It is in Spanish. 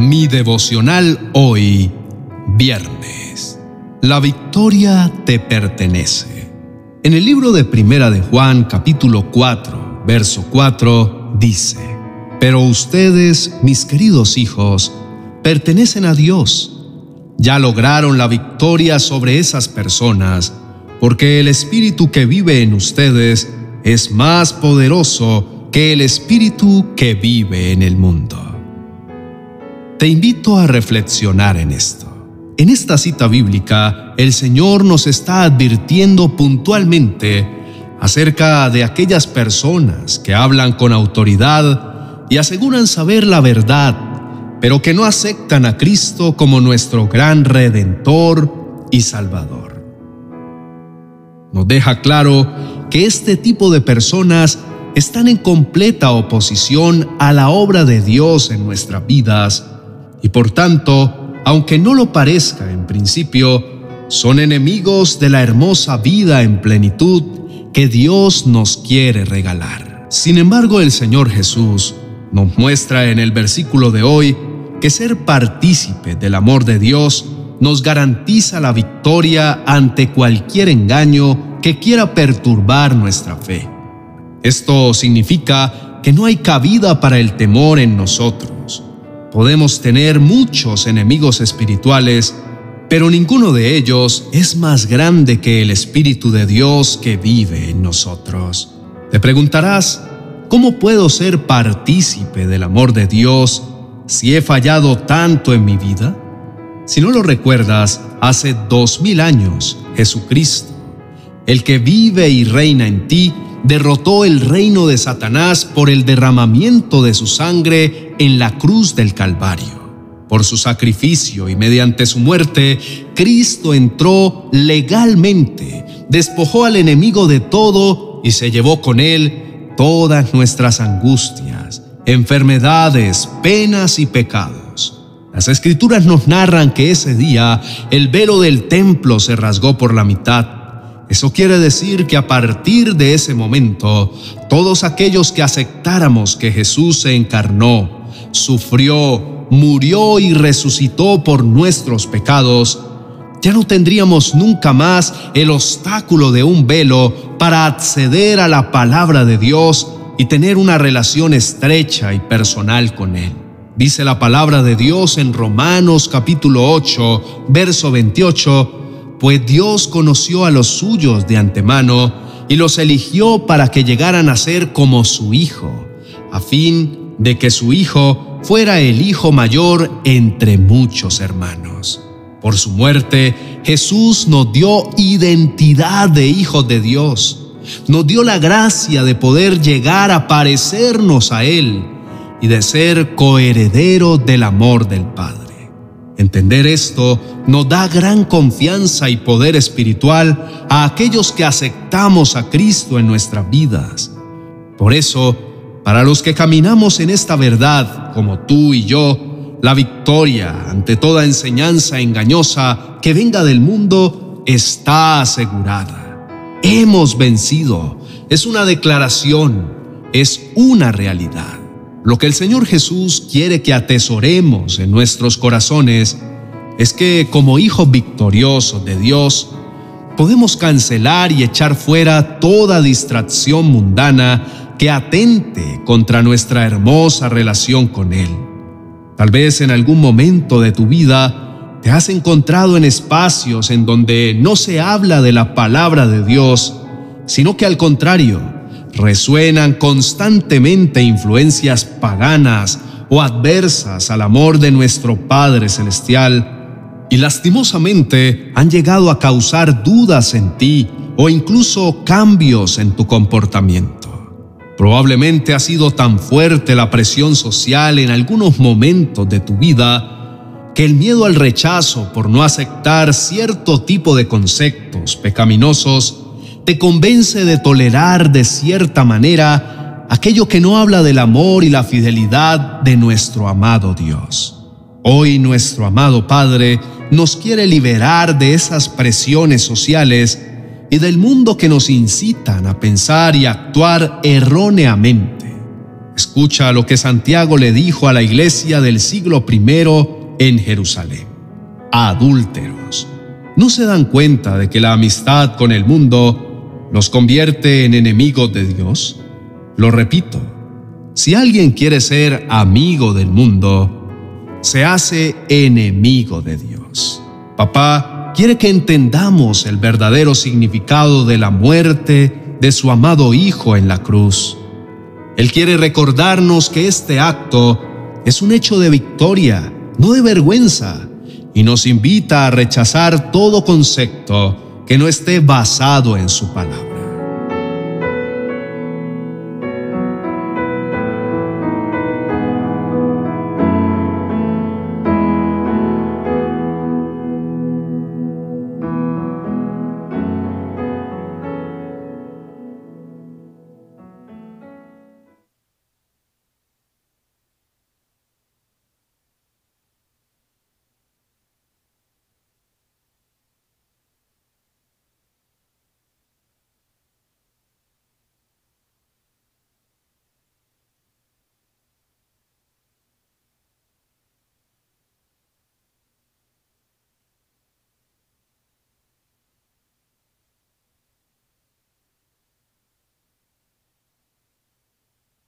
Mi devocional hoy, viernes. La victoria te pertenece. En el libro de Primera de Juan, capítulo 4, verso 4, dice, Pero ustedes, mis queridos hijos, pertenecen a Dios. Ya lograron la victoria sobre esas personas, porque el Espíritu que vive en ustedes es más poderoso que el Espíritu que vive en el mundo. Te invito a reflexionar en esto. En esta cita bíblica, el Señor nos está advirtiendo puntualmente acerca de aquellas personas que hablan con autoridad y aseguran saber la verdad, pero que no aceptan a Cristo como nuestro gran redentor y salvador. Nos deja claro que este tipo de personas están en completa oposición a la obra de Dios en nuestras vidas y por tanto, aunque no lo parezca en principio, son enemigos de la hermosa vida en plenitud que Dios nos quiere regalar. Sin embargo, el Señor Jesús nos muestra en el versículo de hoy que ser partícipe del amor de Dios nos garantiza la victoria ante cualquier engaño que quiera perturbar nuestra fe. Esto significa que no hay cabida para el temor en nosotros Podemos tener muchos enemigos espirituales, pero ninguno de ellos es más grande que el Espíritu de Dios que vive en nosotros. Te preguntarás, ¿cómo puedo ser partícipe del amor de Dios si he fallado tanto en mi vida? Si no lo recuerdas, hace dos mil años, Jesucristo, el que vive y reina en ti, derrotó el reino de Satanás por el derramamiento de su sangre en la cruz del Calvario. Por su sacrificio y mediante su muerte, Cristo entró legalmente, despojó al enemigo de todo y se llevó con él todas nuestras angustias, enfermedades, penas y pecados. Las escrituras nos narran que ese día el velo del templo se rasgó por la mitad eso quiere decir que a partir de ese momento, todos aquellos que aceptáramos que Jesús se encarnó, sufrió, murió y resucitó por nuestros pecados, ya no tendríamos nunca más el obstáculo de un velo para acceder a la palabra de Dios y tener una relación estrecha y personal con Él. Dice la palabra de Dios en Romanos capítulo 8, verso 28, pues Dios conoció a los suyos de antemano y los eligió para que llegaran a ser como su Hijo, a fin de que su Hijo fuera el Hijo mayor entre muchos hermanos. Por su muerte, Jesús nos dio identidad de hijos de Dios, nos dio la gracia de poder llegar a parecernos a Él y de ser coherederos del amor del Padre. Entender esto nos da gran confianza y poder espiritual a aquellos que aceptamos a Cristo en nuestras vidas. Por eso, para los que caminamos en esta verdad, como tú y yo, la victoria ante toda enseñanza engañosa que venga del mundo está asegurada. Hemos vencido. Es una declaración, es una realidad. Lo que el Señor Jesús quiere que atesoremos en nuestros corazones es que como hijos victoriosos de Dios, podemos cancelar y echar fuera toda distracción mundana que atente contra nuestra hermosa relación con Él. Tal vez en algún momento de tu vida te has encontrado en espacios en donde no se habla de la palabra de Dios, sino que al contrario, resuenan constantemente influencias paganas o adversas al amor de nuestro Padre Celestial y lastimosamente han llegado a causar dudas en ti o incluso cambios en tu comportamiento. Probablemente ha sido tan fuerte la presión social en algunos momentos de tu vida que el miedo al rechazo por no aceptar cierto tipo de conceptos pecaminosos te convence de tolerar de cierta manera aquello que no habla del amor y la fidelidad de nuestro amado Dios. Hoy nuestro amado Padre nos quiere liberar de esas presiones sociales y del mundo que nos incitan a pensar y actuar erróneamente. Escucha lo que Santiago le dijo a la iglesia del siglo I en Jerusalén. Adúlteros, ¿no se dan cuenta de que la amistad con el mundo los convierte en enemigos de Dios? Lo repito, si alguien quiere ser amigo del mundo, se hace enemigo de Dios. Papá quiere que entendamos el verdadero significado de la muerte de su amado Hijo en la cruz. Él quiere recordarnos que este acto es un hecho de victoria, no de vergüenza, y nos invita a rechazar todo concepto que no esté basado en su palabra.